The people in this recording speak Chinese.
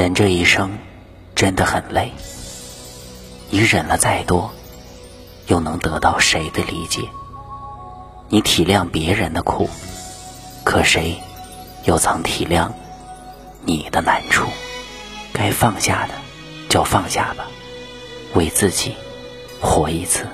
人这一生真的很累你忍了再多又能得到谁的理解？你体谅别人的苦可谁又曾体谅你的难处？该放下的就放下吧为自己活一次。